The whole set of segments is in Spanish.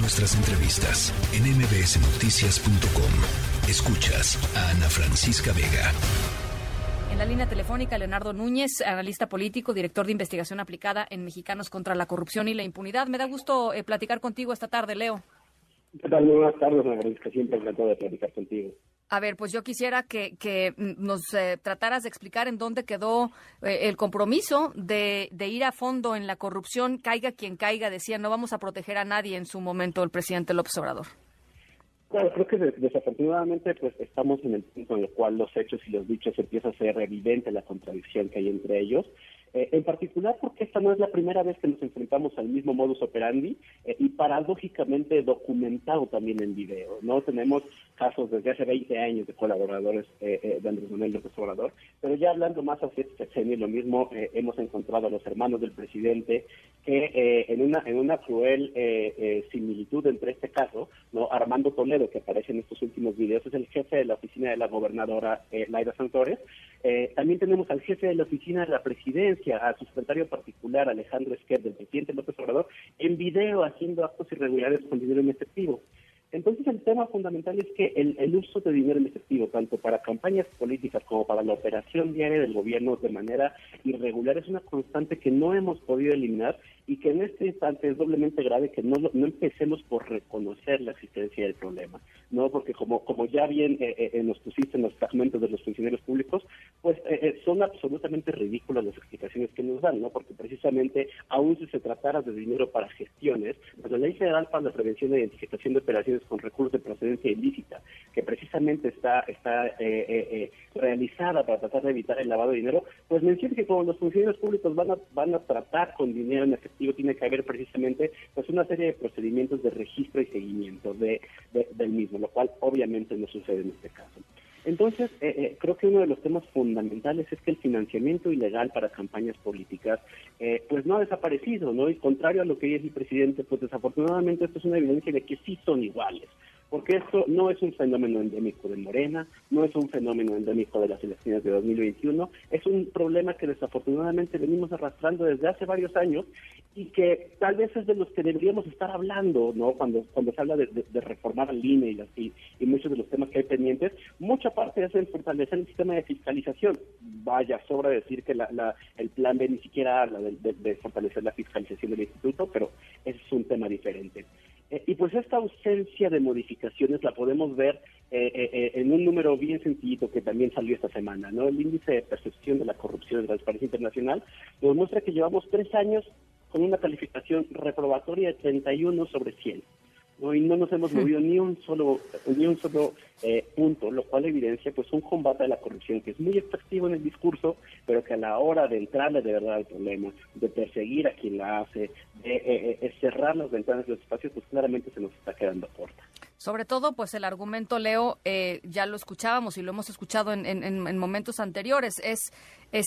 nuestras entrevistas en mbsnoticias.com. Escuchas a Ana Francisca Vega. En la línea telefónica, Leonardo Núñez, analista político, director de investigación aplicada en Mexicanos contra la Corrupción y la Impunidad. Me da gusto eh, platicar contigo esta tarde, Leo. ¿Qué tal? Buenas tardes, Francisca. Siempre encantado de platicar contigo. A ver, pues yo quisiera que, que nos eh, trataras de explicar en dónde quedó eh, el compromiso de, de, ir a fondo en la corrupción, caiga quien caiga, decía, no vamos a proteger a nadie en su momento el presidente López Obrador. Claro, creo que desafortunadamente pues estamos en el punto en el cual los hechos y los dichos empieza a ser evidente la contradicción que hay entre ellos eh, en particular porque esta no es la primera vez que nos enfrentamos al mismo modus operandi eh, y paradójicamente documentado también en video. No tenemos casos desde hace 20 años de colaboradores eh, de Andrés Manuel López Obrador, pero ya hablando más hacia este sexenio, lo mismo hemos encontrado a los hermanos del presidente que en una en una cruel similitud entre este caso, no Armando Toledo que aparece en estos últimos videos es el jefe de la oficina de la gobernadora Laida Santores. también tenemos al jefe de la oficina de la presidencia a su secretario particular, Alejandro Esquer, del presidente López Obrador, en video haciendo actos irregulares con dinero en efectivo. Entonces el tema fundamental es que el, uso de dinero en efectivo, tanto para campañas políticas como para la operación diaria del gobierno de manera irregular, es una constante que no hemos podido eliminar y que en este instante es doblemente grave que no, no empecemos por reconocer la existencia del problema, no porque como como ya bien eh, eh, nos pusiste en los fragmentos de los funcionarios públicos, pues eh, son absolutamente ridículas las explicaciones que nos dan, no porque precisamente aún si se tratara de dinero para gestiones, pues la Ley Federal para la Prevención e Identificación de Operaciones con Recursos de Procedencia Ilícita, que precisamente está está realizada para tratar de evitar el lavado de dinero, pues menciona que como los funcionarios públicos van a van a tratar con dinero en efectivo tiene que haber precisamente pues una serie de procedimientos de registro y seguimiento de, del mismo, lo cual obviamente no sucede en este caso. Entonces, eh, eh, creo que uno de los temas fundamentales es que el financiamiento ilegal para campañas políticas, eh, pues no ha desaparecido, ¿no? Y contrario a lo que dice el presidente, pues desafortunadamente esto es una evidencia de que sí son iguales porque esto no es un fenómeno endémico de Morena, no es un fenómeno endémico de las elecciones de 2021, es un problema que desafortunadamente venimos arrastrando desde hace varios años y que tal vez es de los que deberíamos estar hablando, ¿no? Cuando cuando se habla de, reformar al INE y, y, muchos de los temas que hay pendientes, mucha parte es en fortalecer el sistema de fiscalización. Vaya, sobra decir que la, el plan B ni siquiera habla de fortalecer la fiscalización del instituto, pero es un tema diferente. Eh, y pues esta ausencia de modificaciones la podemos ver eh, eh, en un número bien sencillito que también salió esta semana, ¿no? El índice de percepción de la corrupción de Transparencia Internacional nos muestra que llevamos tres años con una calificación reprobatoria de 31 sobre 100. ¿No? y no nos hemos movido ni un solo ni un solo eh, punto, lo cual evidencia pues un combate a la corrupción que es muy efectivo en el discurso, pero que a la hora de entrarle de verdad al problema, de perseguir a quien la hace, de eh, eh, cerrar las ventanas de los espacios, pues claramente se nos está quedando corta. Sobre todo, pues el argumento, Leo, eh, ya lo escuchábamos y lo hemos escuchado en, momentos anteriores, es,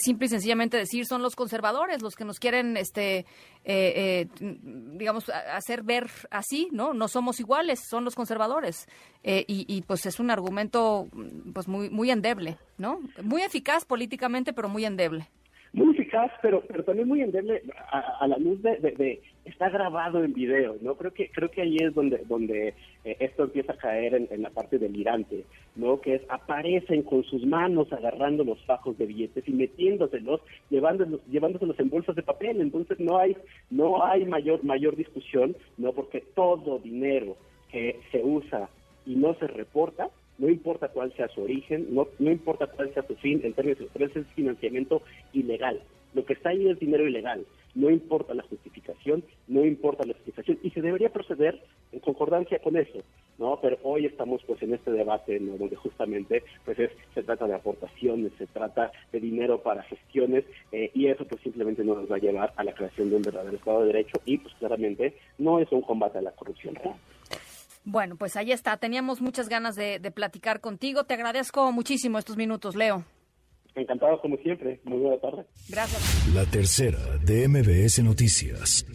simple y sencillamente decir, son los conservadores los que nos quieren, este, eh, eh, digamos, hacer ver así, ¿no? No somos iguales, son los conservadores. Y, y, pues es un argumento pues muy, muy endeble, ¿no? Muy eficaz políticamente, pero muy endeble muy eficaz, pero pero también muy endeble a, la luz de, de, está grabado en video, ¿no? Creo que creo que ahí es donde donde eh, esto empieza a caer en, la parte delirante, ¿no? Que es aparecen con sus manos agarrando los fajos de billetes y metiéndoselos, llevándolos, llevándoselos en bolsas de papel, entonces no hay no hay mayor mayor discusión, ¿no? Porque todo dinero que se usa y no se reporta no importa cuál sea su origen, no, no importa cuál sea su fin, en términos de es financiamiento ilegal. Lo que está ahí es dinero ilegal. No importa la justificación, no importa la justificación, y se debería proceder en concordancia con eso, ¿no? Pero hoy estamos pues en este debate donde justamente pues se trata de aportaciones, se trata de dinero para gestiones, eh, y eso pues simplemente no nos va a llevar a la creación de un verdadero Estado de Derecho, y pues claramente no es un combate a la corrupción real. Bueno, pues ahí está. Teníamos muchas ganas de, platicar contigo. Te agradezco muchísimo estos minutos, Leo. Encantado como siempre. Muy buena tarde. Gracias. La tercera de MBS Noticias.